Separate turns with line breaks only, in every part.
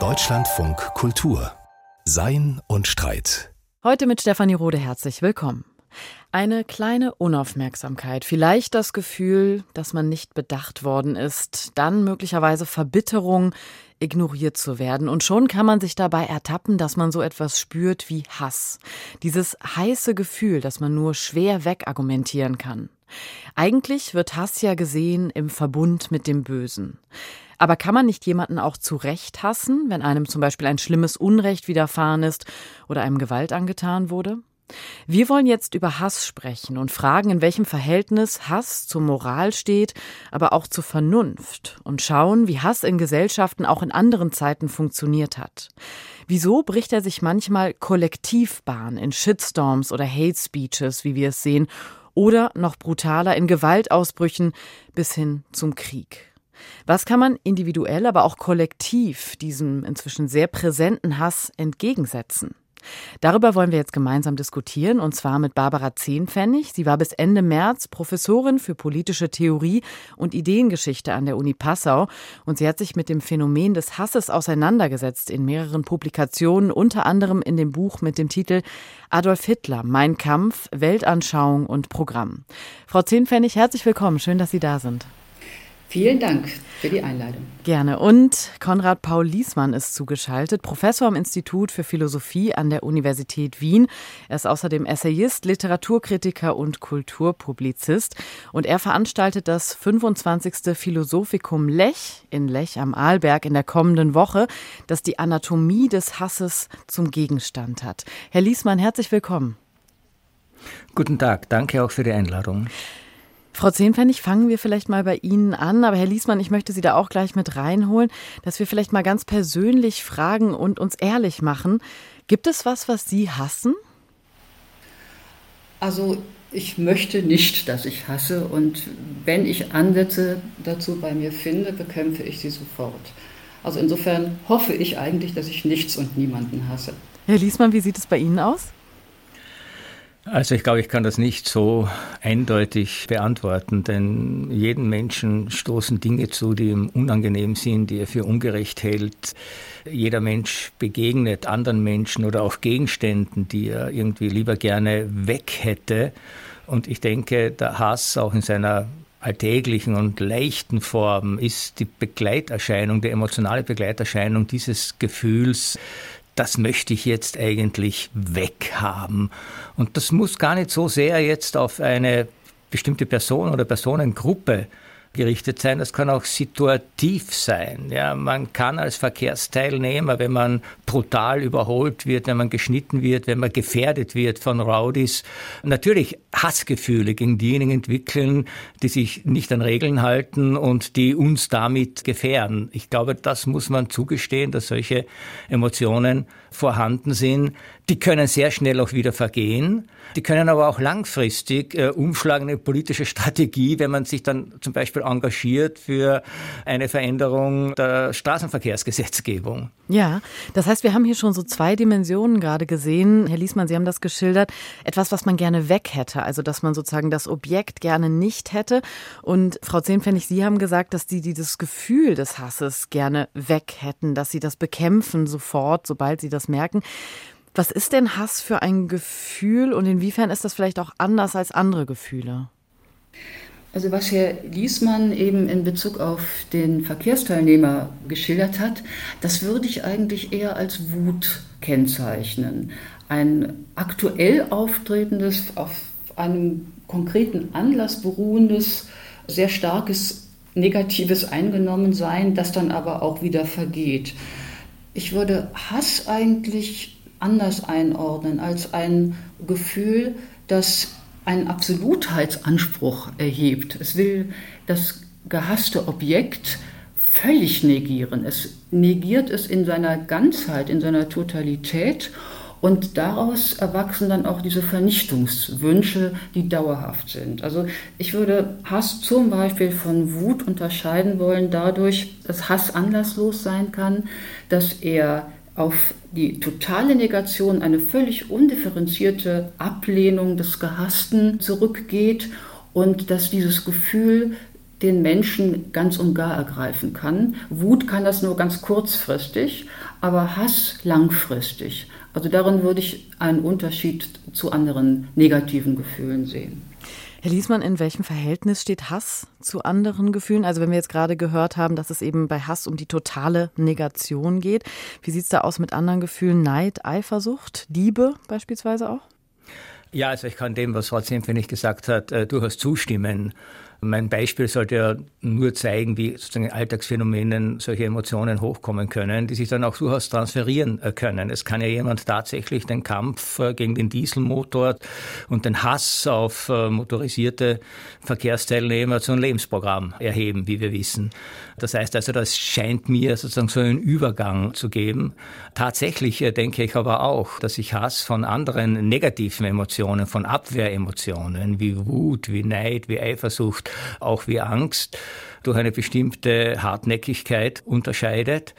Deutschlandfunk Kultur Sein und Streit.
Heute mit Stefanie Rode herzlich willkommen. Eine kleine Unaufmerksamkeit, vielleicht das Gefühl, dass man nicht bedacht worden ist, dann möglicherweise Verbitterung, ignoriert zu werden. Und schon kann man sich dabei ertappen, dass man so etwas spürt wie Hass. Dieses heiße Gefühl, das man nur schwer wegargumentieren kann. Eigentlich wird Hass ja gesehen im Verbund mit dem Bösen. Aber kann man nicht jemanden auch zu Recht hassen, wenn einem zum Beispiel ein schlimmes Unrecht widerfahren ist oder einem Gewalt angetan wurde? Wir wollen jetzt über Hass sprechen und fragen, in welchem Verhältnis Hass zur Moral steht, aber auch zur Vernunft und schauen, wie Hass in Gesellschaften auch in anderen Zeiten funktioniert hat. Wieso bricht er sich manchmal kollektiv Bahn in Shitstorms oder Hate Speeches, wie wir es sehen, oder noch brutaler in Gewaltausbrüchen bis hin zum Krieg? Was kann man individuell, aber auch kollektiv diesem inzwischen sehr präsenten Hass entgegensetzen? Darüber wollen wir jetzt gemeinsam diskutieren, und zwar mit Barbara Zehnpfennig. Sie war bis Ende März Professorin für politische Theorie und Ideengeschichte an der Uni Passau und sie hat sich mit dem Phänomen des Hasses auseinandergesetzt in mehreren Publikationen, unter anderem in dem Buch mit dem Titel Adolf Hitler, Mein Kampf, Weltanschauung und Programm. Frau Zehnpfennig, herzlich willkommen. Schön, dass Sie da sind.
Vielen Dank für die Einladung.
Gerne. Und Konrad Paul Liesmann ist zugeschaltet, Professor am Institut für Philosophie an der Universität Wien. Er ist außerdem Essayist, Literaturkritiker und Kulturpublizist. Und er veranstaltet das 25. Philosophikum Lech in Lech am Arlberg in der kommenden Woche, das die Anatomie des Hasses zum Gegenstand hat. Herr Liesmann, herzlich willkommen.
Guten Tag, danke auch für die Einladung.
Frau Zehnpfennig, fangen wir vielleicht mal bei Ihnen an. Aber Herr Liesmann, ich möchte Sie da auch gleich mit reinholen, dass wir vielleicht mal ganz persönlich fragen und uns ehrlich machen. Gibt es was, was Sie hassen?
Also ich möchte nicht, dass ich hasse. Und wenn ich Ansätze dazu bei mir finde, bekämpfe ich sie sofort. Also insofern hoffe ich eigentlich, dass ich nichts und niemanden hasse.
Herr Liesmann, wie sieht es bei Ihnen aus?
Also ich glaube, ich kann das nicht so eindeutig beantworten, denn jeden Menschen stoßen Dinge zu, die ihm unangenehm sind, die er für ungerecht hält. Jeder Mensch begegnet anderen Menschen oder auch Gegenständen, die er irgendwie lieber gerne weg hätte. Und ich denke, der Hass auch in seiner alltäglichen und leichten Form ist die Begleiterscheinung, die emotionale Begleiterscheinung dieses Gefühls, das möchte ich jetzt eigentlich weghaben. Und das muss gar nicht so sehr jetzt auf eine bestimmte Person oder Personengruppe gerichtet sein. Das kann auch situativ sein. Ja, man kann als Verkehrsteilnehmer, wenn man brutal überholt wird, wenn man geschnitten wird, wenn man gefährdet wird von Rowdies, natürlich Hassgefühle gegen diejenigen entwickeln, die sich nicht an Regeln halten und die uns damit gefährden. Ich glaube, das muss man zugestehen, dass solche Emotionen vorhanden sind. Die können sehr schnell auch wieder vergehen. Die können aber auch langfristig äh, umschlagen in politische Strategie, wenn man sich dann zum Beispiel engagiert für eine Veränderung der Straßenverkehrsgesetzgebung.
Ja, das heißt, wir haben hier schon so zwei Dimensionen gerade gesehen. Herr Liesmann, Sie haben das geschildert. Etwas, was man gerne weg hätte, also dass man sozusagen das Objekt gerne nicht hätte. Und Frau Zehnpfennig, Sie haben gesagt, dass Sie dieses Gefühl des Hasses gerne weg hätten, dass Sie das bekämpfen sofort, sobald Sie das merken. Was ist denn Hass für ein Gefühl und inwiefern ist das vielleicht auch anders als andere Gefühle?
Also was Herr Liesmann eben in Bezug auf den Verkehrsteilnehmer geschildert hat, das würde ich eigentlich eher als Wut kennzeichnen. Ein aktuell auftretendes, auf einem konkreten Anlass beruhendes, sehr starkes negatives Eingenommensein, das dann aber auch wieder vergeht. Ich würde Hass eigentlich anders einordnen als ein Gefühl, das einen Absolutheitsanspruch erhebt. Es will das gehasste Objekt völlig negieren. Es negiert es in seiner Ganzheit, in seiner Totalität und daraus erwachsen dann auch diese Vernichtungswünsche, die dauerhaft sind. Also ich würde Hass zum Beispiel von Wut unterscheiden wollen, dadurch, dass Hass anlasslos sein kann, dass er auf die totale Negation, eine völlig undifferenzierte Ablehnung des Gehassten zurückgeht und dass dieses Gefühl den Menschen ganz und gar ergreifen kann. Wut kann das nur ganz kurzfristig, aber Hass langfristig. Also darin würde ich einen Unterschied zu anderen negativen Gefühlen sehen.
Herr Liesmann, in welchem Verhältnis steht Hass zu anderen Gefühlen? Also wenn wir jetzt gerade gehört haben, dass es eben bei Hass um die totale Negation geht, wie sieht es da aus mit anderen Gefühlen? Neid, Eifersucht, Liebe beispielsweise auch?
Ja, also ich kann dem, was Frau Zempfennig gesagt hat, äh, durchaus zustimmen. Mein Beispiel sollte ja nur zeigen, wie sozusagen in Alltagsphänomenen solche Emotionen hochkommen können, die sich dann auch durchaus transferieren äh, können. Es kann ja jemand tatsächlich den Kampf äh, gegen den Dieselmotor und den Hass auf äh, motorisierte Verkehrsteilnehmer zu einem Lebensprogramm erheben, wie wir wissen. Das heißt also, das scheint mir sozusagen so einen Übergang zu geben. Tatsächlich denke ich aber auch, dass sich Hass von anderen negativen Emotionen, von Abwehremotionen wie Wut, wie Neid, wie Eifersucht, auch wie Angst, durch eine bestimmte Hartnäckigkeit unterscheidet.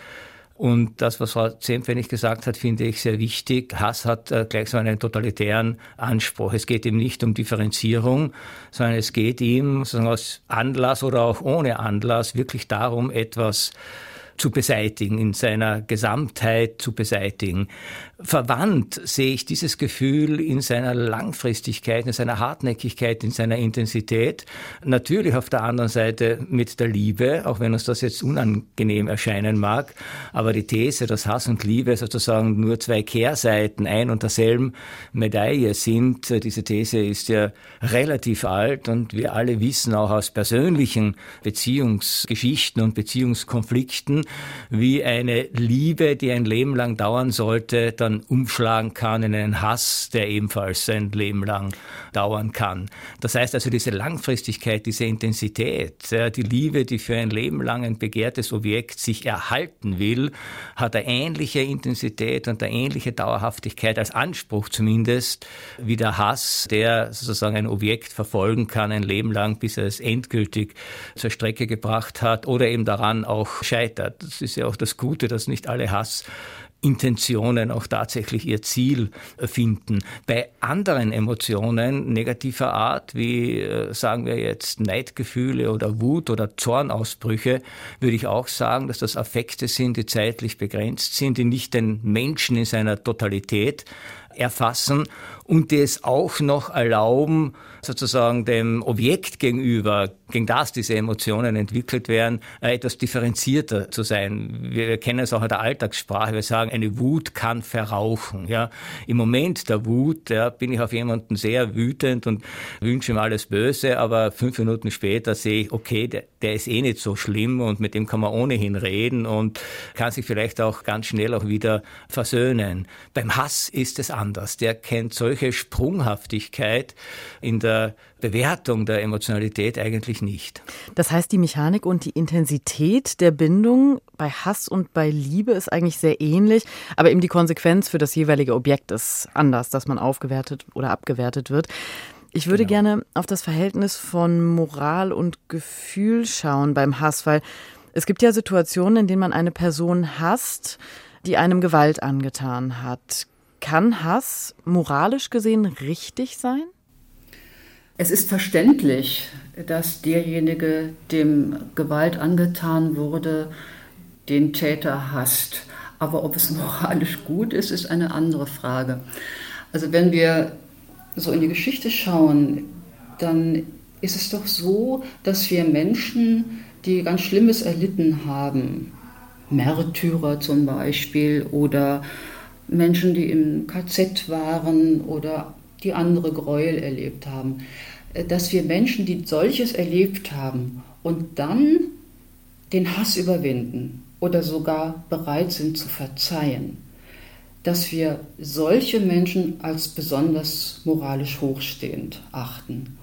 Und das, was Frau Zempfennig gesagt hat, finde ich sehr wichtig. Hass hat äh, gleich so einen totalitären Anspruch. Es geht ihm nicht um Differenzierung, sondern es geht ihm sozusagen aus Anlass oder auch ohne Anlass wirklich darum, etwas zu beseitigen, in seiner Gesamtheit zu beseitigen. Verwandt sehe ich dieses Gefühl in seiner Langfristigkeit, in seiner Hartnäckigkeit, in seiner Intensität. Natürlich auf der anderen Seite mit der Liebe, auch wenn uns das jetzt unangenehm erscheinen mag. Aber die These, dass Hass und Liebe sozusagen nur zwei Kehrseiten ein und derselben Medaille sind, diese These ist ja relativ alt und wir alle wissen auch aus persönlichen Beziehungsgeschichten und Beziehungskonflikten, wie eine Liebe, die ein Leben lang dauern sollte, dann umschlagen kann in einen Hass, der ebenfalls ein Leben lang dauern kann. Das heißt also, diese Langfristigkeit, diese Intensität, die Liebe, die für ein Leben lang ein begehrtes Objekt sich erhalten will, hat eine ähnliche Intensität und eine ähnliche Dauerhaftigkeit als Anspruch zumindest wie der Hass, der sozusagen ein Objekt verfolgen kann ein Leben lang, bis er es endgültig zur Strecke gebracht hat oder eben daran auch scheitert. Das ist ja auch das Gute, dass nicht alle Hassintentionen auch tatsächlich ihr Ziel finden. Bei anderen Emotionen negativer Art, wie äh, sagen wir jetzt Neidgefühle oder Wut oder Zornausbrüche, würde ich auch sagen, dass das Affekte sind, die zeitlich begrenzt sind, die nicht den Menschen in seiner Totalität erfassen und die es auch noch erlauben, sozusagen dem Objekt gegenüber, gegen das diese Emotionen entwickelt werden, äh, etwas differenzierter zu sein. Wir kennen es auch in der Alltagssprache. Wir sagen, eine Wut kann verrauchen. Ja. Im Moment der Wut ja, bin ich auf jemanden sehr wütend und wünsche ihm alles Böse, aber fünf Minuten später sehe ich, okay, der, der ist eh nicht so schlimm und mit dem kann man ohnehin reden und kann sich vielleicht auch ganz schnell auch wieder versöhnen. Beim Hass ist es anders. Der kennt solche Sprunghaftigkeit in der Bewertung der Emotionalität eigentlich nicht.
Das heißt, die Mechanik und die Intensität der Bindung bei Hass und bei Liebe ist eigentlich sehr ähnlich, aber eben die Konsequenz für das jeweilige Objekt ist anders, dass man aufgewertet oder abgewertet wird. Ich würde genau. gerne auf das Verhältnis von Moral und Gefühl schauen beim Hass, weil es gibt ja Situationen, in denen man eine Person hasst, die einem Gewalt angetan hat. Kann Hass moralisch gesehen richtig sein?
Es ist verständlich, dass derjenige, dem Gewalt angetan wurde, den Täter hasst. Aber ob es moralisch gut ist, ist eine andere Frage. Also wenn wir so in die Geschichte schauen, dann ist es doch so, dass wir Menschen, die ganz Schlimmes erlitten haben, Märtyrer zum Beispiel oder Menschen, die im KZ waren oder die andere Gräuel erlebt haben, äh, dass wir Menschen, die solches erlebt haben und dann den Hass überwinden oder sogar bereit sind zu verzeihen, dass wir solche Menschen als besonders moralisch hochstehend achten.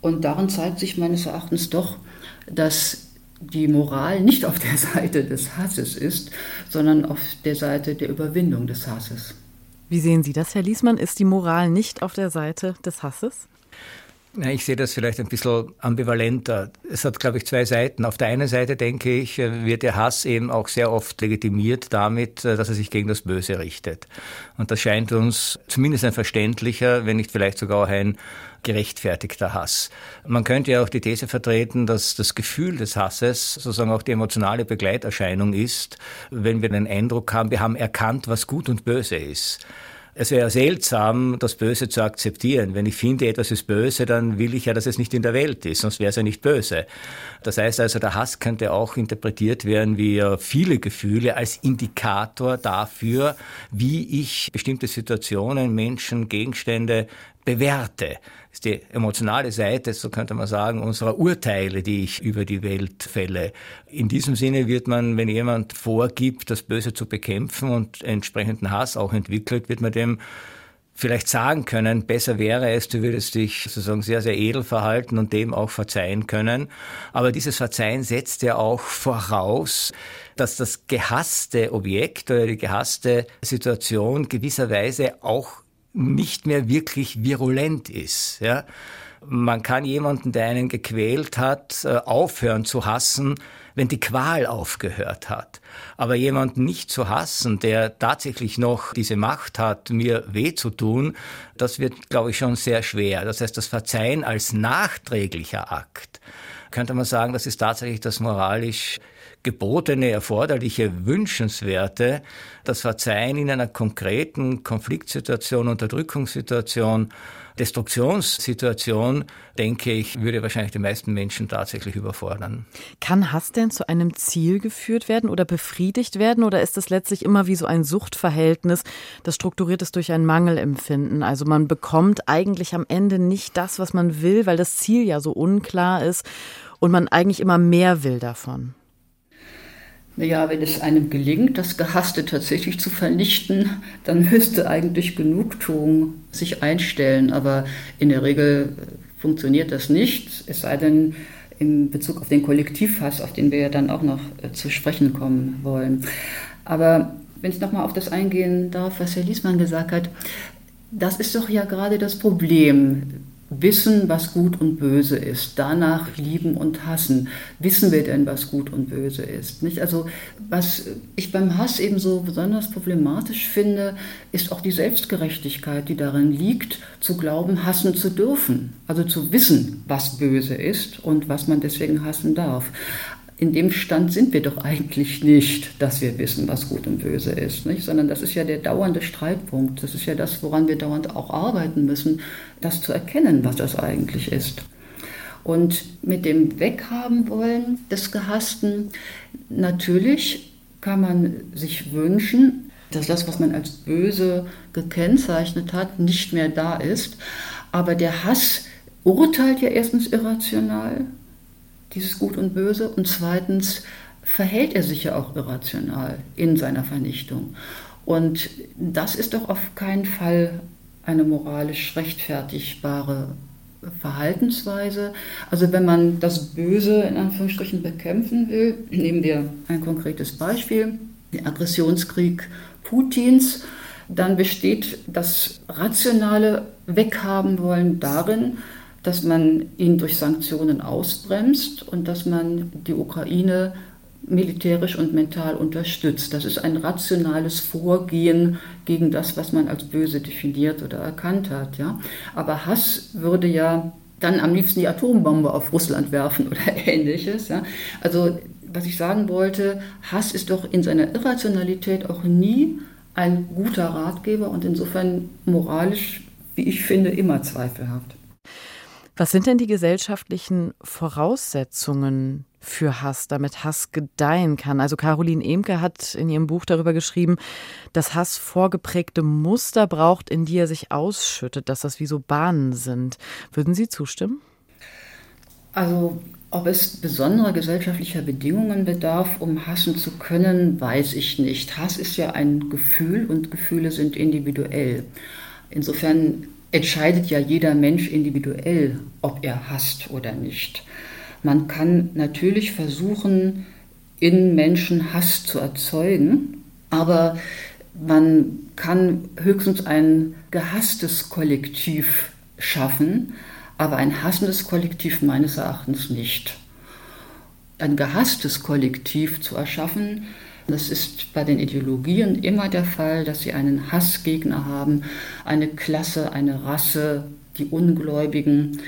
Und darin zeigt sich meines Erachtens doch, dass die Moral nicht auf der Seite des Hasses ist, sondern auf der Seite der Überwindung des Hasses.
Wie sehen Sie das, Herr Liesmann? Ist die Moral nicht auf der Seite des Hasses?
Ich sehe das vielleicht ein bisschen ambivalenter. Es hat, glaube ich, zwei Seiten. Auf der einen Seite, denke ich, wird der Hass eben auch sehr oft legitimiert damit, dass er sich gegen das Böse richtet. Und das scheint uns zumindest ein verständlicher, wenn nicht vielleicht sogar ein gerechtfertigter Hass. Man könnte ja auch die These vertreten, dass das Gefühl des Hasses sozusagen auch die emotionale Begleiterscheinung ist, wenn wir den Eindruck haben, wir haben erkannt, was gut und böse ist. Es wäre seltsam, das Böse zu akzeptieren. Wenn ich finde, etwas ist böse, dann will ich ja, dass es nicht in der Welt ist, sonst wäre es ja nicht böse. Das heißt also, der Hass könnte auch interpretiert werden wie viele Gefühle als Indikator dafür, wie ich bestimmte Situationen, Menschen, Gegenstände bewerte. Das ist die emotionale Seite, so könnte man sagen, unserer Urteile, die ich über die Welt fälle. In diesem Sinne wird man, wenn jemand vorgibt, das Böse zu bekämpfen und entsprechenden Hass auch entwickelt, wird man dem vielleicht sagen können, besser wäre es, du würdest dich sozusagen sehr, sehr edel verhalten und dem auch verzeihen können. Aber dieses Verzeihen setzt ja auch voraus, dass das gehasste Objekt oder die gehasste Situation gewisserweise auch nicht mehr wirklich virulent ist. Ja? Man kann jemanden, der einen gequält hat, äh, aufhören zu hassen, wenn die Qual aufgehört hat. Aber jemanden nicht zu hassen, der tatsächlich noch diese Macht hat, mir weh zu tun, das wird, glaube ich, schon sehr schwer. Das heißt, das Verzeihen als nachträglicher Akt, könnte man sagen, das ist tatsächlich das moralisch gebotene, erforderliche, wünschenswerte, das Verzeihen in einer konkreten Konfliktsituation, Unterdrückungssituation, Destruktionssituation, denke ich, würde wahrscheinlich die meisten Menschen tatsächlich überfordern.
Kann Hass denn zu einem Ziel geführt werden oder befriedigt werden oder ist es letztlich immer wie so ein Suchtverhältnis, das strukturiert ist durch ein Mangelempfinden? Also man bekommt eigentlich am Ende nicht das, was man will, weil das Ziel ja so unklar ist und man eigentlich immer mehr will davon.
Naja, wenn es einem gelingt, das Gehasste tatsächlich zu vernichten, dann müsste eigentlich Genugtuung sich einstellen. Aber in der Regel funktioniert das nicht, es sei denn in Bezug auf den Kollektivhass, auf den wir ja dann auch noch äh, zu sprechen kommen wollen. Aber wenn ich nochmal auf das eingehen darf, was Herr Liesmann gesagt hat, das ist doch ja gerade das Problem wissen, was gut und böse ist, danach lieben und hassen. Wissen wir denn, was gut und böse ist? Nicht? Also was ich beim Hass eben so besonders problematisch finde, ist auch die Selbstgerechtigkeit, die darin liegt, zu glauben, hassen zu dürfen. Also zu wissen, was böse ist und was man deswegen hassen darf in dem Stand sind wir doch eigentlich nicht, dass wir wissen, was gut und böse ist, nicht? sondern das ist ja der dauernde Streitpunkt. Das ist ja das, woran wir dauernd auch arbeiten müssen, das zu erkennen, was das eigentlich ist. Und mit dem Weghaben wollen des Gehassten, natürlich kann man sich wünschen, dass das, was man als böse gekennzeichnet hat, nicht mehr da ist. Aber der Hass urteilt ja erstens irrational, dieses Gut und Böse, und zweitens verhält er sich ja auch irrational in seiner Vernichtung. Und das ist doch auf keinen Fall eine moralisch rechtfertigbare Verhaltensweise. Also wenn man das Böse in Anführungsstrichen bekämpfen will, nehmen wir ein konkretes Beispiel, den Aggressionskrieg Putins, dann besteht das rationale Weghaben wollen darin, dass man ihn durch Sanktionen ausbremst und dass man die Ukraine militärisch und mental unterstützt. Das ist ein rationales Vorgehen gegen das, was man als böse definiert oder erkannt hat. Ja? Aber Hass würde ja dann am liebsten die Atombombe auf Russland werfen oder ähnliches. Ja? Also was ich sagen wollte, Hass ist doch in seiner Irrationalität auch nie ein guter Ratgeber und insofern moralisch, wie ich finde, immer zweifelhaft.
Was sind denn die gesellschaftlichen Voraussetzungen für Hass, damit Hass gedeihen kann? Also Caroline Emke hat in ihrem Buch darüber geschrieben, dass Hass vorgeprägte Muster braucht, in die er sich ausschüttet, dass das wie so Bahnen sind. Würden Sie zustimmen?
Also ob es besonderer gesellschaftlicher Bedingungen bedarf, um hassen zu können, weiß ich nicht. Hass ist ja ein Gefühl und Gefühle sind individuell. Insofern entscheidet ja jeder Mensch individuell, ob er hasst oder nicht. Man kann natürlich versuchen, in Menschen Hass zu erzeugen, aber man kann höchstens ein gehasstes Kollektiv schaffen, aber ein hassendes Kollektiv meines Erachtens nicht. Ein gehasstes Kollektiv zu erschaffen, das ist bei den Ideologien immer der Fall, dass sie einen Hassgegner haben, eine Klasse, eine Rasse, die Ungläubigen.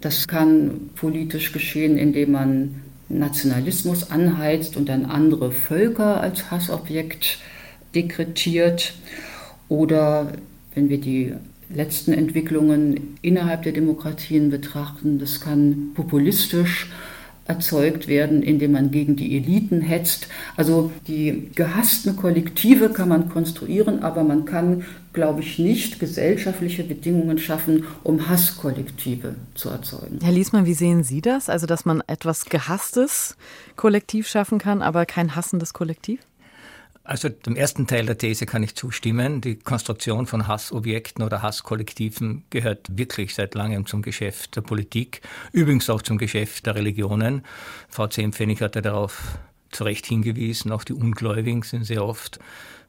Das kann politisch geschehen, indem man Nationalismus anheizt und dann andere Völker als Hassobjekt dekretiert. Oder wenn wir die letzten Entwicklungen innerhalb der Demokratien betrachten, das kann populistisch erzeugt werden, indem man gegen die Eliten hetzt. Also die gehassten Kollektive kann man konstruieren, aber man kann, glaube ich, nicht gesellschaftliche Bedingungen schaffen, um Hasskollektive zu erzeugen.
Herr Liesmann, wie sehen Sie das? Also, dass man etwas gehasstes Kollektiv schaffen kann, aber kein hassendes Kollektiv?
Also dem ersten Teil der These kann ich zustimmen. Die Konstruktion von Hassobjekten oder Hasskollektiven gehört wirklich seit langem zum Geschäft der Politik, übrigens auch zum Geschäft der Religionen. VC Empfennig hatte darauf zu Recht hingewiesen, auch die Ungläubigen sind sehr oft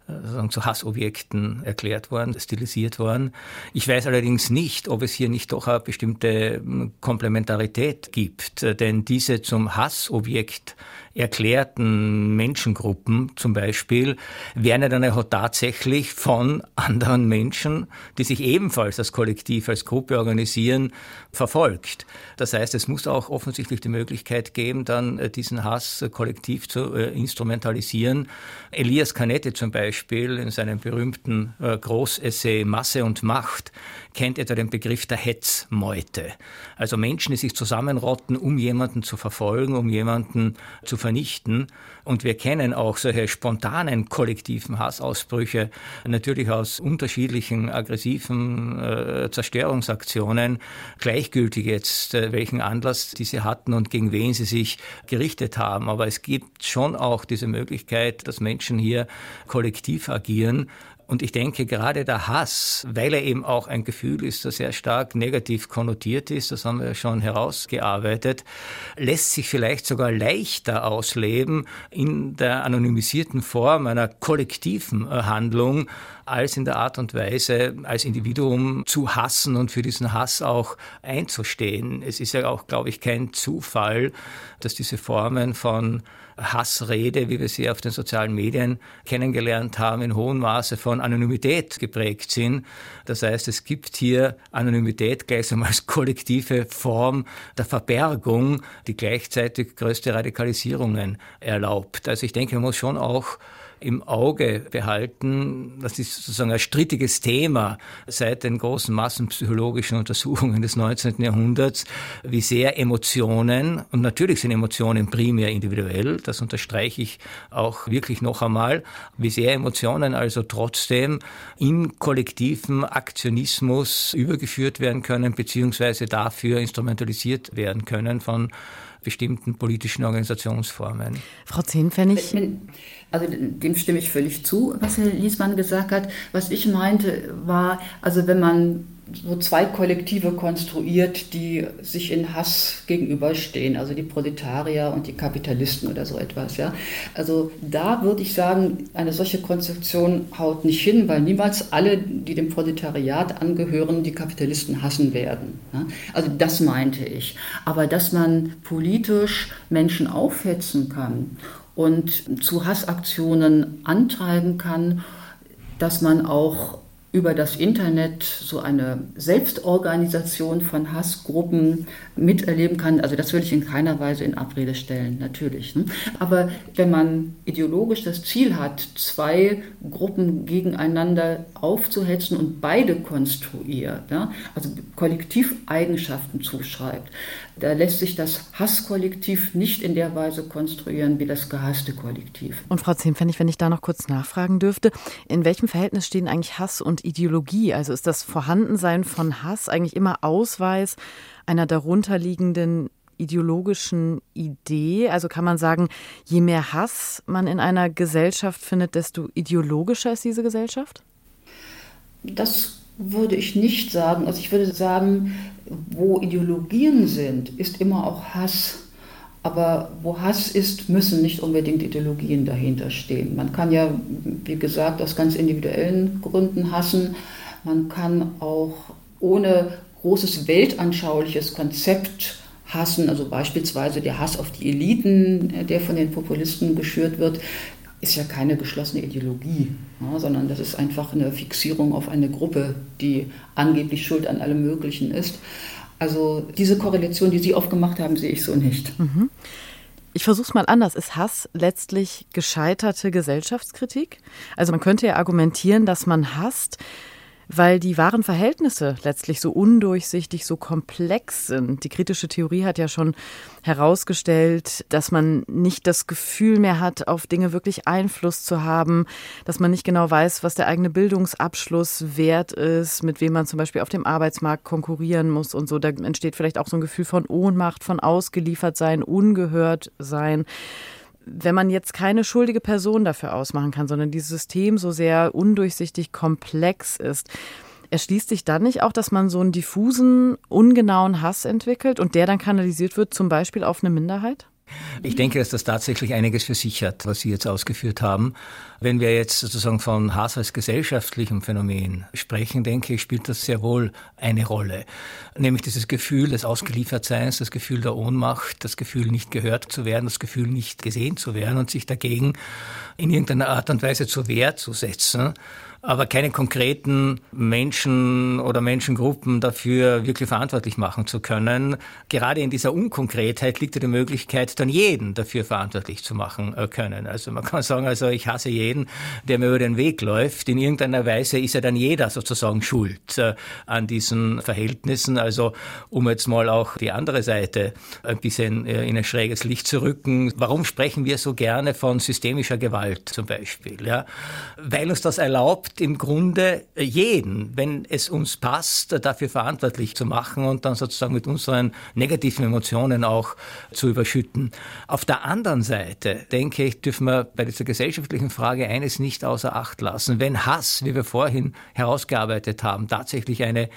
äh, zu Hassobjekten erklärt worden, stilisiert worden. Ich weiß allerdings nicht, ob es hier nicht doch eine bestimmte hm, Komplementarität gibt, äh, denn diese zum Hassobjekt erklärten Menschengruppen zum Beispiel werden ja dann auch tatsächlich von anderen Menschen, die sich ebenfalls als Kollektiv, als Gruppe organisieren, verfolgt. Das heißt, es muss auch offensichtlich die Möglichkeit geben, dann äh, diesen Hass kollektiv zu äh, instrumentalisieren. Elias Canetti zum Beispiel in seinem berühmten äh, Großessay Masse und Macht kennt etwa den Begriff der Hetzmeute. Also Menschen, die sich zusammenrotten, um jemanden zu verfolgen, um jemanden zu vernichten. Und wir kennen auch solche spontanen kollektiven Hassausbrüche, natürlich aus unterschiedlichen aggressiven äh, Zerstörungsaktionen, gleichgültig jetzt, äh, welchen Anlass diese hatten und gegen wen sie sich gerichtet haben. Aber es gibt schon auch diese Möglichkeit, dass Menschen hier kollektiv agieren und ich denke, gerade der Hass, weil er eben auch ein Gefühl ist, das sehr stark negativ konnotiert ist, das haben wir schon herausgearbeitet, lässt sich vielleicht sogar leichter ausleben in der anonymisierten Form einer kollektiven Handlung, als in der Art und Weise, als Individuum zu hassen und für diesen Hass auch einzustehen. Es ist ja auch, glaube ich, kein Zufall, dass diese Formen von Hassrede, wie wir sie auf den sozialen Medien kennengelernt haben, in hohem Maße von Anonymität geprägt sind. Das heißt, es gibt hier Anonymität gleichsam als kollektive Form der Verbergung, die gleichzeitig größte Radikalisierungen erlaubt. Also ich denke, man muss schon auch im Auge behalten. Das ist sozusagen ein strittiges Thema seit den großen massenpsychologischen Untersuchungen des 19. Jahrhunderts, wie sehr Emotionen, und natürlich sind Emotionen primär individuell, das unterstreiche ich auch wirklich noch einmal, wie sehr Emotionen also trotzdem in kollektiven Aktionismus übergeführt werden können, beziehungsweise dafür instrumentalisiert werden können von bestimmten politischen Organisationsformen.
Frau Zehnpfennig?
Also dem stimme ich völlig zu, was Herr Liesmann gesagt hat. Was ich meinte war, also wenn man so zwei Kollektive konstruiert, die sich in Hass gegenüberstehen, also die Proletarier und die Kapitalisten oder so etwas. Ja? Also da würde ich sagen, eine solche Konstruktion haut nicht hin, weil niemals alle, die dem Proletariat angehören, die Kapitalisten hassen werden. Ja? Also das meinte ich. Aber dass man politisch Menschen aufhetzen kann und zu Hassaktionen antreiben kann, dass man auch über das Internet so eine Selbstorganisation von Hassgruppen miterleben kann. Also das würde ich in keiner Weise in Abrede stellen, natürlich. Ne? Aber wenn man ideologisch das Ziel hat, zwei Gruppen gegeneinander aufzuhetzen und beide konstruiert, ja, also Kollektiveigenschaften zuschreibt, da lässt sich das Hasskollektiv nicht in der Weise konstruieren wie das gehasste Kollektiv.
Und Frau Zehnpfennig, wenn ich da noch kurz nachfragen dürfte, in welchem Verhältnis stehen eigentlich Hass und Ideologie? Also ist das Vorhandensein von Hass eigentlich immer Ausweis einer darunterliegenden ideologischen Idee? Also kann man sagen, je mehr Hass man in einer Gesellschaft findet, desto ideologischer ist diese Gesellschaft?
Das würde ich nicht sagen. Also ich würde sagen, wo Ideologien sind, ist immer auch Hass. Aber wo Hass ist, müssen nicht unbedingt Ideologien dahinter stehen. Man kann ja, wie gesagt, aus ganz individuellen Gründen hassen. Man kann auch ohne großes weltanschauliches Konzept hassen, also beispielsweise der Hass auf die Eliten, äh, der von den Populisten geschürt wird, ist ja keine geschlossene Ideologie, sondern das ist einfach eine Fixierung auf eine Gruppe, die angeblich schuld an allem Möglichen ist. Also diese Korrelation, die Sie aufgemacht haben, sehe ich so nicht. Mhm.
Ich versuche es mal anders. Ist Hass letztlich gescheiterte Gesellschaftskritik? Also man könnte ja argumentieren, dass man hasst, weil die wahren Verhältnisse letztlich so undurchsichtig, so komplex sind. Die kritische Theorie hat ja schon herausgestellt, dass man nicht das Gefühl mehr hat, auf Dinge wirklich Einfluss zu haben, dass man nicht genau weiß, was der eigene Bildungsabschluss wert ist, mit wem man zum Beispiel auf dem Arbeitsmarkt konkurrieren muss und so. Da entsteht vielleicht auch so ein Gefühl von Ohnmacht, von ausgeliefert sein, ungehört sein wenn man jetzt keine schuldige Person dafür ausmachen kann, sondern dieses System so sehr undurchsichtig komplex ist, erschließt sich dann nicht auch, dass man so einen diffusen, ungenauen Hass entwickelt und der dann kanalisiert wird, zum Beispiel auf eine Minderheit?
Ich denke, dass das tatsächlich einiges für sich hat, was Sie jetzt ausgeführt haben. Wenn wir jetzt sozusagen von Hass als gesellschaftlichem Phänomen sprechen, denke ich, spielt das sehr wohl eine Rolle. Nämlich dieses Gefühl des Ausgeliefertseins, das Gefühl der Ohnmacht, das Gefühl nicht gehört zu werden, das Gefühl nicht gesehen zu werden und sich dagegen in irgendeiner Art und Weise zur Wehr zu setzen aber keine konkreten Menschen oder Menschengruppen dafür wirklich verantwortlich machen zu können. Gerade in dieser Unkonkretheit liegt ja die Möglichkeit, dann jeden dafür verantwortlich zu machen äh, können. Also man kann sagen, also ich hasse jeden, der mir über den Weg läuft. In irgendeiner Weise ist ja dann jeder sozusagen schuld äh, an diesen Verhältnissen. Also um jetzt mal auch die andere Seite ein bisschen äh, in ein schräges Licht zu rücken. Warum sprechen wir so gerne von systemischer Gewalt zum Beispiel? Ja? Weil uns das erlaubt, im Grunde jeden, wenn es uns passt, dafür verantwortlich zu machen und dann sozusagen mit unseren negativen Emotionen auch zu überschütten. Auf der anderen Seite, denke ich, dürfen wir bei dieser gesellschaftlichen Frage eines nicht außer Acht lassen. Wenn Hass, wie wir vorhin herausgearbeitet haben, tatsächlich eine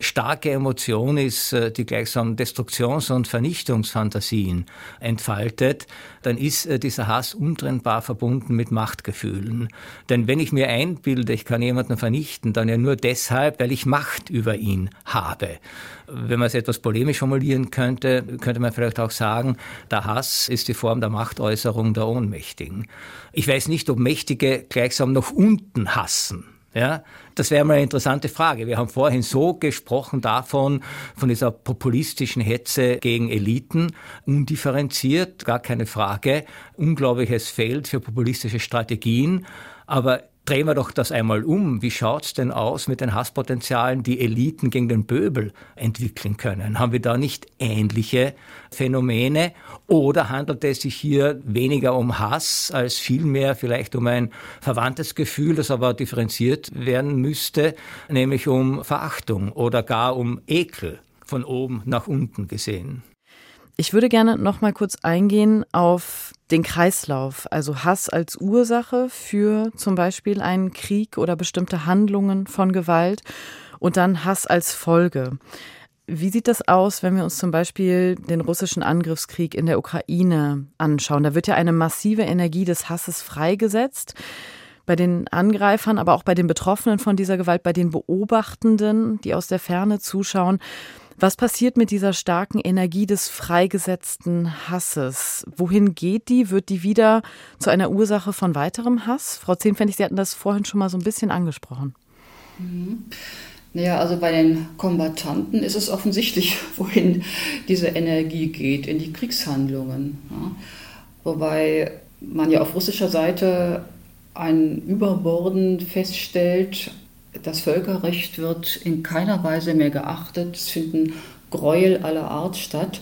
starke Emotion ist, äh, die gleichsam Destruktions- und Vernichtungsfantasien entfaltet, dann ist äh, dieser Hass untrennbar verbunden mit Machtgefühlen. Denn wenn ich mir einbilde, ich kann jemanden vernichten, dann ja nur deshalb, weil ich Macht über ihn habe. Wenn man es etwas polemisch formulieren könnte, könnte man vielleicht auch sagen, der Hass ist die Form der Machtäußerung der Ohnmächtigen. Ich weiß nicht, ob Mächtige gleichsam noch unten hassen. Ja, das wäre mal eine interessante Frage. Wir haben vorhin so gesprochen davon, von dieser populistischen Hetze gegen Eliten, undifferenziert, gar keine Frage, unglaubliches Feld für populistische Strategien. Aber drehen wir doch das einmal um. Wie schaut es denn aus mit den Hasspotenzialen, die Eliten gegen den Pöbel entwickeln können? Haben wir da nicht ähnliche Phänomene? Oder handelt es sich hier weniger um Hass als vielmehr vielleicht um ein verwandtes Gefühl, das aber differenziert werden müsste, nämlich um Verachtung oder gar um Ekel von oben nach unten gesehen?
Ich würde gerne noch mal kurz eingehen auf den Kreislauf, also Hass als Ursache für zum Beispiel einen Krieg oder bestimmte Handlungen von Gewalt und dann Hass als Folge. Wie sieht das aus, wenn wir uns zum Beispiel den russischen Angriffskrieg in der Ukraine anschauen? Da wird ja eine massive Energie des Hasses freigesetzt bei den Angreifern, aber auch bei den Betroffenen von dieser Gewalt, bei den Beobachtenden, die aus der Ferne zuschauen. Was passiert mit dieser starken Energie des freigesetzten Hasses? Wohin geht die? Wird die wieder zu einer Ursache von weiterem Hass? Frau Zehnpfennig, Sie hatten das vorhin schon mal so ein bisschen angesprochen.
Mhm. Naja, also bei den Kombattanten ist es offensichtlich, wohin diese Energie geht, in die Kriegshandlungen. Ja. Wobei man ja auf russischer Seite ein Überborden feststellt, das Völkerrecht wird in keiner Weise mehr geachtet. Es finden Gräuel aller Art statt.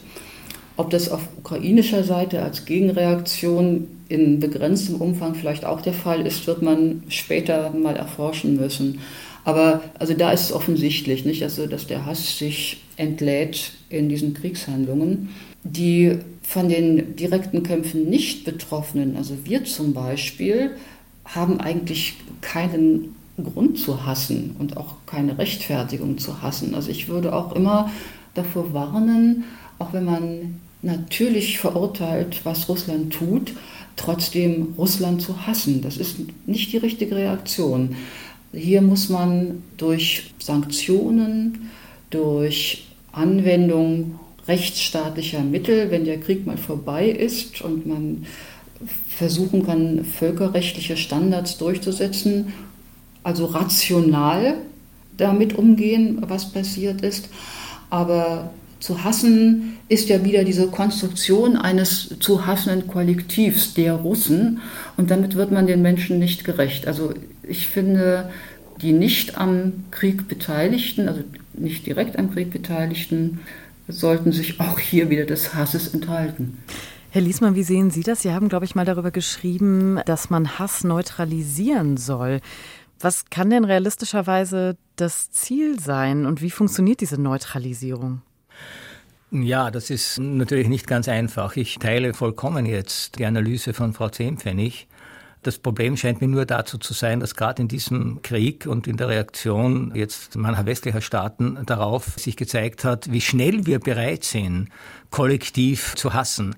Ob das auf ukrainischer Seite als Gegenreaktion in begrenztem Umfang vielleicht auch der Fall ist, wird man später mal erforschen müssen. Aber also da ist es offensichtlich, nicht? Also, dass der Hass sich entlädt in diesen Kriegshandlungen. Die von den direkten Kämpfen nicht Betroffenen, also wir zum Beispiel, haben eigentlich keinen Grund zu hassen und auch keine Rechtfertigung zu hassen. Also ich würde auch immer davor warnen, auch wenn man natürlich verurteilt, was Russland tut, trotzdem Russland zu hassen. Das ist nicht die richtige Reaktion. Hier muss man durch Sanktionen, durch Anwendung rechtsstaatlicher Mittel, wenn der Krieg mal vorbei ist und man versuchen kann, völkerrechtliche Standards durchzusetzen, also rational damit umgehen, was passiert ist. Aber zu hassen ist ja wieder diese Konstruktion eines zu hassenden Kollektivs der Russen und damit wird man den Menschen nicht gerecht. Also ich finde, die nicht am Krieg Beteiligten, also nicht direkt am Krieg Beteiligten, sollten sich auch hier wieder des Hasses enthalten.
Herr Liesmann, wie sehen Sie das? Sie haben, glaube ich, mal darüber geschrieben, dass man Hass neutralisieren soll. Was kann denn realistischerweise das Ziel sein und wie funktioniert diese Neutralisierung?
Ja, das ist natürlich nicht ganz einfach. Ich teile vollkommen jetzt die Analyse von Frau Zehmpfennig. Das Problem scheint mir nur dazu zu sein, dass gerade in diesem Krieg und in der Reaktion jetzt mancher westlicher Staaten darauf sich gezeigt hat, wie schnell wir bereit sind, kollektiv zu hassen.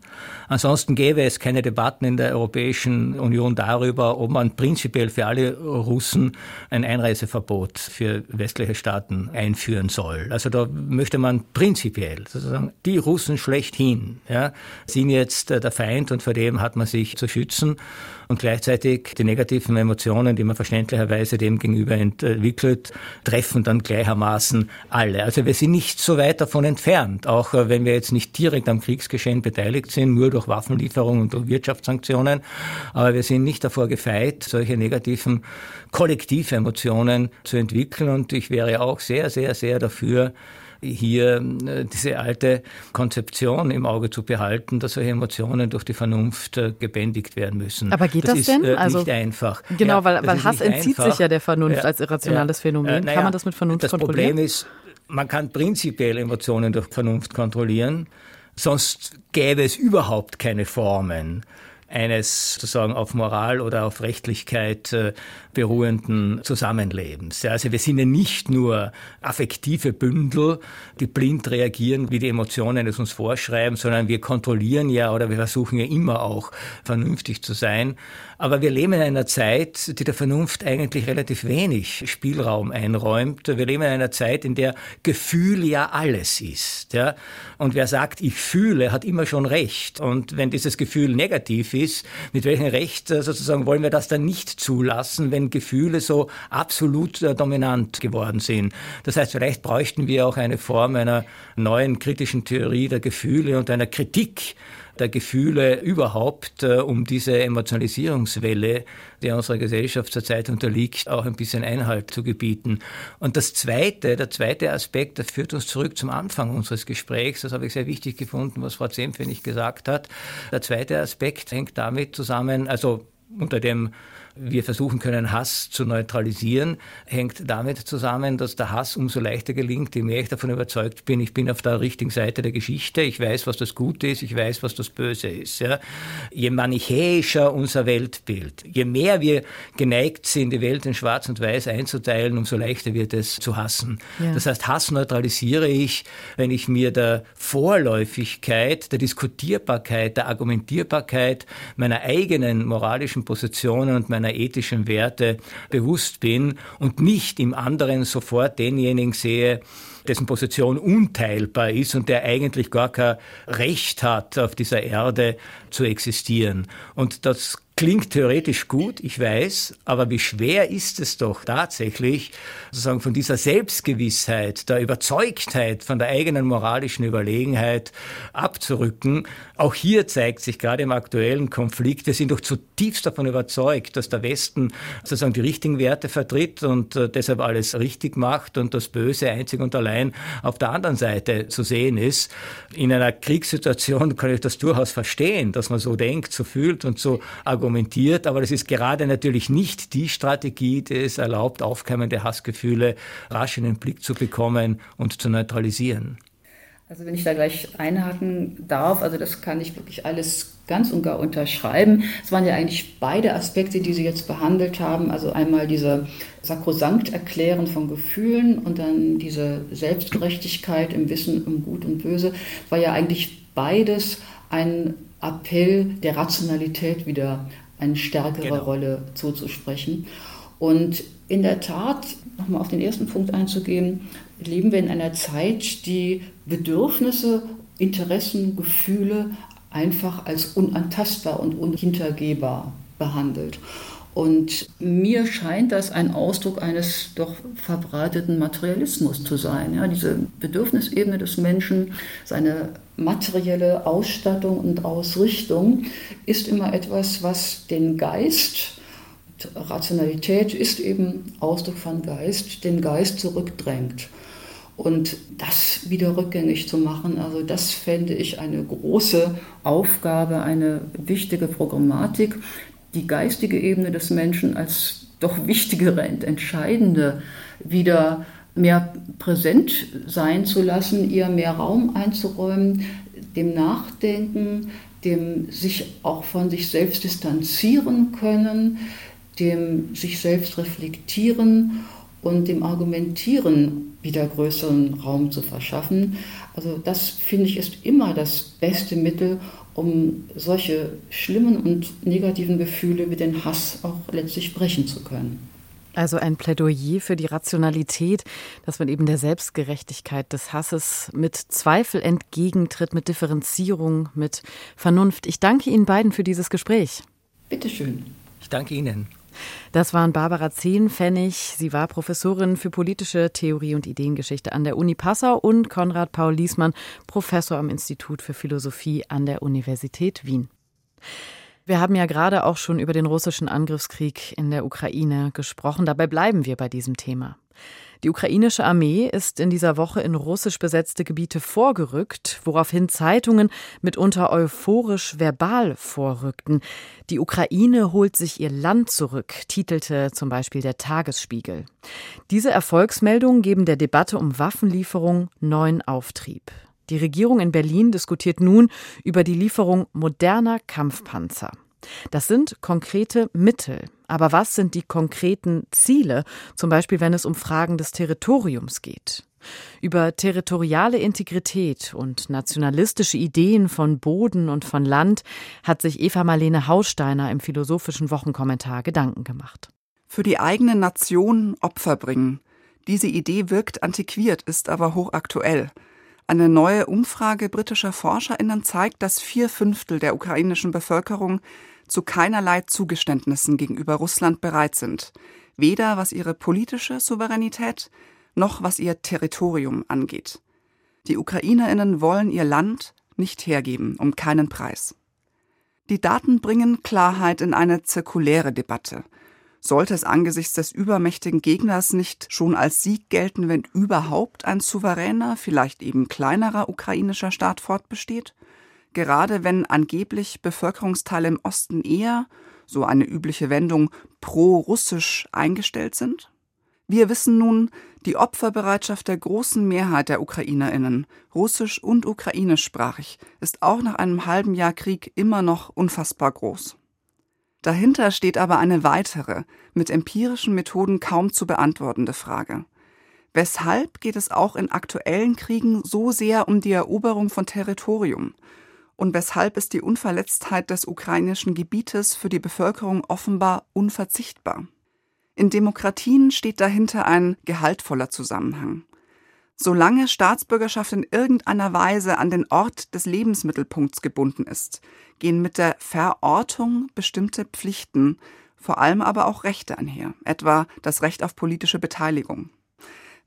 Ansonsten gäbe es keine Debatten in der Europäischen Union darüber, ob man prinzipiell für alle Russen ein Einreiseverbot für westliche Staaten einführen soll. Also da möchte man prinzipiell sozusagen die Russen schlechthin ja, sind jetzt der Feind und vor dem hat man sich zu schützen und gleichzeitig die negativen Emotionen, die man verständlicherweise dem gegenüber entwickelt, treffen dann gleichermaßen alle. Also wir sind nicht so weit davon entfernt, auch wenn wir jetzt nicht direkt am Kriegsgeschehen beteiligt sind, nur durch Waffenlieferungen und durch Wirtschaftssanktionen. Aber wir sind nicht davor gefeit, solche negativen Kollektivemotionen zu entwickeln. Und ich wäre auch sehr, sehr, sehr dafür, hier äh, diese alte Konzeption im Auge zu behalten, dass solche Emotionen durch die Vernunft äh, gebändigt werden müssen.
Aber geht das, das ist, denn? Äh,
also nicht einfach.
Genau, ja, weil, weil Hass entzieht einfach. sich ja der Vernunft ja, als irrationales ja, Phänomen. Kann man das mit Vernunft
das
kontrollieren?
Das Problem ist, man kann prinzipiell Emotionen durch Vernunft kontrollieren, sonst gäbe es überhaupt keine Formen eines sozusagen auf Moral oder auf Rechtlichkeit äh, beruhenden Zusammenlebens. Also wir sind ja nicht nur affektive Bündel, die blind reagieren, wie die Emotionen es uns vorschreiben, sondern wir kontrollieren ja oder wir versuchen ja immer auch vernünftig zu sein. Aber wir leben in einer Zeit, die der Vernunft eigentlich relativ wenig Spielraum einräumt. Wir leben in einer Zeit, in der Gefühl ja alles ist. Ja? Und wer sagt, ich fühle, hat immer schon recht. Und wenn dieses Gefühl negativ ist, mit welchem Recht äh, sozusagen wollen wir das dann nicht zulassen, wenn Gefühle so absolut äh, dominant geworden sind? Das heißt, vielleicht bräuchten wir auch eine Form einer neuen kritischen Theorie der Gefühle und einer Kritik der Gefühle überhaupt, äh, um diese Emotionalisierungswelle, die unserer Gesellschaft zurzeit unterliegt, auch ein bisschen Einhalt zu gebieten. Und das zweite, der zweite Aspekt, das führt uns zurück zum Anfang unseres Gesprächs. Das habe ich sehr wichtig gefunden, was Frau Zempfennig gesagt hat. Der zweite Aspekt hängt damit zusammen, also unter dem wir versuchen können, Hass zu neutralisieren, hängt damit zusammen, dass der Hass umso leichter gelingt, je mehr ich davon überzeugt bin, ich bin auf der richtigen Seite der Geschichte, ich weiß, was das Gute ist, ich weiß, was das Böse ist. Ja. Je manichäischer unser Weltbild, je mehr wir geneigt sind, die Welt in Schwarz und Weiß einzuteilen, umso leichter wird es zu hassen. Ja. Das heißt, Hass neutralisiere ich, wenn ich mir der Vorläufigkeit, der Diskutierbarkeit, der Argumentierbarkeit meiner eigenen moralischen Positionen und meiner ethischen Werte bewusst bin und nicht im anderen sofort denjenigen sehe, dessen Position unteilbar ist und der eigentlich gar kein Recht hat, auf dieser Erde zu existieren. Und das klingt theoretisch gut, ich weiß, aber wie schwer ist es doch tatsächlich, sozusagen von dieser Selbstgewissheit, der Überzeugtheit von der eigenen moralischen Überlegenheit abzurücken. Auch hier zeigt sich gerade im aktuellen Konflikt, wir sind doch zutiefst davon überzeugt, dass der Westen sozusagen die richtigen Werte vertritt und äh, deshalb alles richtig macht und das Böse einzig und allein auf der anderen Seite zu sehen ist. In einer Kriegssituation kann ich das durchaus verstehen, dass man so denkt, so fühlt und so argumentiert argumentiert, aber das ist gerade natürlich nicht die Strategie, die es erlaubt, aufkeimende Hassgefühle rasch in den Blick zu bekommen und zu neutralisieren.
Also wenn ich da gleich einhaken darf, also das kann ich wirklich alles ganz und gar unterschreiben. Es waren ja eigentlich beide Aspekte, die Sie jetzt behandelt haben. Also einmal diese sakrosankt Erklären von Gefühlen und dann diese Selbstgerechtigkeit im Wissen um Gut und Böse. War ja eigentlich beides ein Appell der Rationalität wieder eine stärkere genau. Rolle zuzusprechen. Und in der Tat, nochmal auf den ersten Punkt einzugehen, leben wir in einer Zeit, die Bedürfnisse, Interessen, Gefühle einfach als unantastbar und unhintergehbar behandelt. Und mir scheint das ein Ausdruck eines doch verbreiteten Materialismus zu sein. Ja, diese Bedürfnisebene des Menschen, seine materielle Ausstattung und Ausrichtung ist immer etwas, was den Geist, Rationalität ist eben Ausdruck von Geist, den Geist zurückdrängt. Und das wieder rückgängig zu machen, also das fände ich eine große Aufgabe, eine wichtige Programmatik, die geistige Ebene des Menschen als doch wichtigere und entscheidende wieder mehr präsent sein zu lassen, ihr mehr Raum einzuräumen, dem Nachdenken, dem sich auch von sich selbst distanzieren können, dem sich selbst reflektieren und dem Argumentieren wieder größeren Raum zu verschaffen. Also das finde ich ist immer das beste Mittel, um solche schlimmen und negativen Gefühle wie den Hass auch letztlich brechen zu können.
Also ein Plädoyer für die Rationalität, dass man eben der Selbstgerechtigkeit des Hasses mit Zweifel entgegentritt, mit Differenzierung, mit Vernunft. Ich danke Ihnen beiden für dieses Gespräch.
Bitteschön.
Ich danke Ihnen.
Das waren Barbara Zehnpfennig. Sie war Professorin für politische Theorie und Ideengeschichte an der Uni Passau und Konrad Paul Liesmann, Professor am Institut für Philosophie an der Universität Wien. Wir haben ja gerade auch schon über den russischen Angriffskrieg in der Ukraine gesprochen. Dabei bleiben wir bei diesem Thema. Die ukrainische Armee ist in dieser Woche in russisch besetzte Gebiete vorgerückt, woraufhin Zeitungen mitunter euphorisch verbal vorrückten. Die Ukraine holt sich ihr Land zurück, titelte zum Beispiel der Tagesspiegel. Diese Erfolgsmeldungen geben der Debatte um Waffenlieferung neuen Auftrieb. Die Regierung in Berlin diskutiert nun über die Lieferung moderner Kampfpanzer. Das sind konkrete Mittel. Aber was sind die konkreten Ziele, zum Beispiel wenn es um Fragen des Territoriums geht? Über territoriale Integrität und nationalistische Ideen von Boden und von Land hat sich Eva Marlene Haussteiner im philosophischen Wochenkommentar Gedanken gemacht.
Für die eigene Nation Opfer bringen. Diese Idee wirkt antiquiert, ist aber hochaktuell. Eine neue Umfrage britischer ForscherInnen zeigt, dass vier Fünftel der ukrainischen Bevölkerung zu keinerlei Zugeständnissen gegenüber Russland bereit sind, weder was ihre politische Souveränität noch was ihr Territorium angeht. Die Ukrainerinnen wollen ihr Land nicht hergeben, um keinen Preis. Die Daten bringen Klarheit in eine zirkuläre Debatte. Sollte es angesichts des übermächtigen Gegners nicht schon als Sieg gelten, wenn überhaupt ein souveräner, vielleicht eben kleinerer ukrainischer Staat fortbesteht? gerade wenn angeblich Bevölkerungsteile im Osten eher, so eine übliche Wendung, pro-russisch eingestellt sind? Wir wissen nun, die Opferbereitschaft der großen Mehrheit der Ukrainerinnen, russisch und ukrainischsprachig, ist auch nach einem halben Jahr Krieg immer noch unfassbar groß. Dahinter steht aber eine weitere, mit empirischen Methoden kaum zu beantwortende Frage. Weshalb geht es auch in aktuellen Kriegen so sehr um die Eroberung von Territorium, und weshalb ist die Unverletztheit des ukrainischen Gebietes für die Bevölkerung offenbar unverzichtbar. In Demokratien steht dahinter ein gehaltvoller Zusammenhang. Solange Staatsbürgerschaft in irgendeiner Weise an den Ort des Lebensmittelpunkts gebunden ist, gehen mit der Verortung bestimmte Pflichten, vor allem aber auch Rechte einher, etwa das Recht auf politische Beteiligung.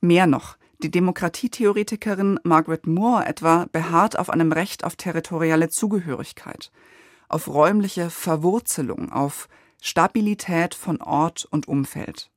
Mehr noch, die Demokratietheoretikerin Margaret Moore etwa beharrt auf einem Recht auf territoriale Zugehörigkeit, auf räumliche Verwurzelung, auf Stabilität von Ort und Umfeld.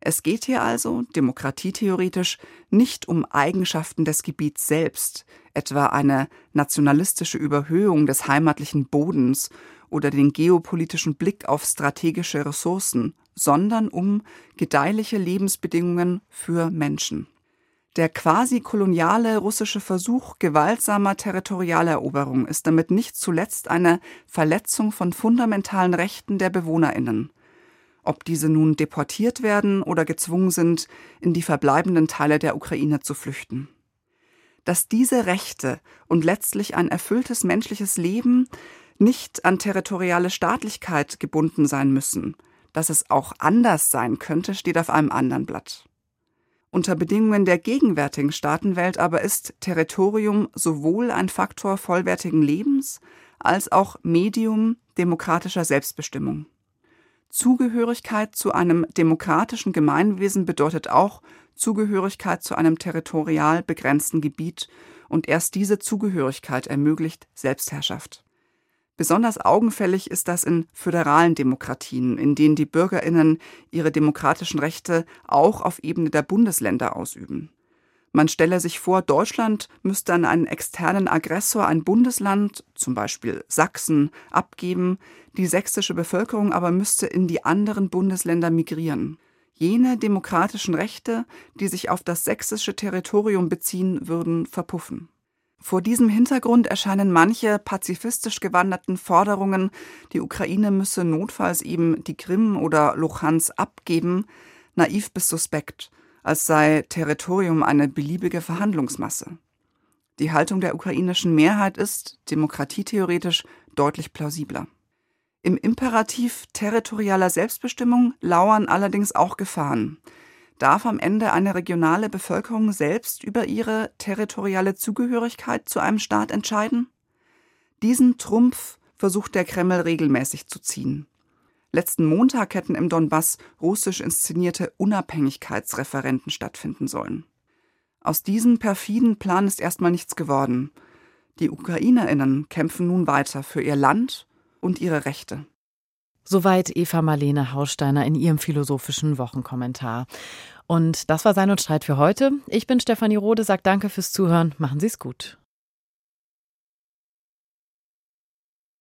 Es geht hier also, demokratietheoretisch, nicht um Eigenschaften des Gebiets selbst, etwa eine nationalistische Überhöhung des heimatlichen Bodens oder den geopolitischen Blick auf strategische Ressourcen, sondern um gedeihliche Lebensbedingungen für Menschen. Der quasi koloniale russische Versuch gewaltsamer Territorialeroberung ist damit nicht zuletzt eine Verletzung von fundamentalen Rechten der Bewohnerinnen. Ob diese nun deportiert werden oder gezwungen sind, in die verbleibenden Teile der Ukraine zu flüchten. Dass diese Rechte und letztlich ein erfülltes menschliches Leben nicht an territoriale Staatlichkeit gebunden sein müssen, Dass es auch anders sein könnte, steht auf einem anderen Blatt. Unter Bedingungen der gegenwärtigen Staatenwelt aber ist Territorium sowohl ein Faktor vollwertigen Lebens als auch Medium demokratischer Selbstbestimmung. Zugehörigkeit zu einem demokratischen Gemeinwesen bedeutet auch Zugehörigkeit zu einem territorial begrenzten Gebiet, und erst diese Zugehörigkeit ermöglicht Selbstherrschaft. Besonders augenfällig ist das in föderalen Demokratien, in denen die Bürgerinnen ihre demokratischen Rechte auch auf Ebene der Bundesländer ausüben. Man stelle sich vor, Deutschland müsste an einen externen Aggressor ein Bundesland, zum Beispiel Sachsen, abgeben, die sächsische Bevölkerung aber müsste in die anderen Bundesländer migrieren. Jene demokratischen Rechte, die sich auf das sächsische Territorium beziehen, würden verpuffen. Vor diesem Hintergrund erscheinen manche pazifistisch gewanderten Forderungen, die Ukraine müsse notfalls eben die Krim oder Luhansk abgeben, naiv bis suspekt, als sei Territorium eine beliebige Verhandlungsmasse. Die Haltung der ukrainischen Mehrheit ist, demokratietheoretisch, deutlich plausibler. Im Imperativ territorialer Selbstbestimmung lauern allerdings auch Gefahren darf am Ende eine regionale Bevölkerung selbst über ihre territoriale Zugehörigkeit zu einem Staat entscheiden? Diesen Trumpf versucht der Kreml regelmäßig zu ziehen. Letzten Montag hätten im Donbass russisch inszenierte Unabhängigkeitsreferenten stattfinden sollen. Aus diesem perfiden Plan ist erstmal nichts geworden. Die Ukrainerinnen kämpfen nun weiter für ihr Land und ihre Rechte.
Soweit Eva Marlene Haussteiner in ihrem philosophischen Wochenkommentar. Und das war Sein und Streit für heute. Ich bin Stefanie Rode, sagt danke fürs Zuhören. Machen Sie es gut.